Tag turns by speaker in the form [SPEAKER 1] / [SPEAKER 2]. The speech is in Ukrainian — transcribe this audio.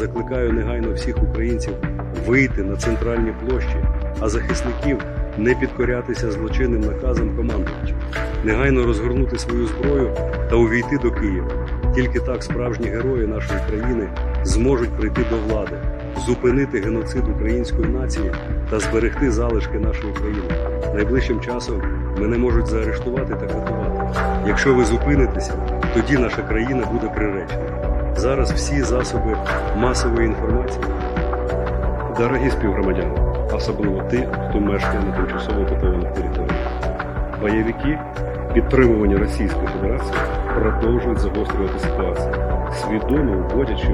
[SPEAKER 1] Закликаю негайно всіх українців вийти на центральні площі, а захисників не підкорятися злочинним наказам командувача, негайно розгорнути свою зброю та увійти до Києва. Тільки так справжні герої нашої країни зможуть прийти до влади, зупинити геноцид української нації та зберегти залишки нашої країни. Найближчим часом мене можуть заарештувати та катувати. Якщо ви зупинитеся, тоді наша країна буде приречена. Зараз всі засоби масової інформації.
[SPEAKER 2] Дорогі співгромадяни, особливо ті, хто мешкає на тимчасово окупованих територіях. Бойовики, підтримувані Російською Федерацією, продовжують загострювати ситуацію, свідомо вводячи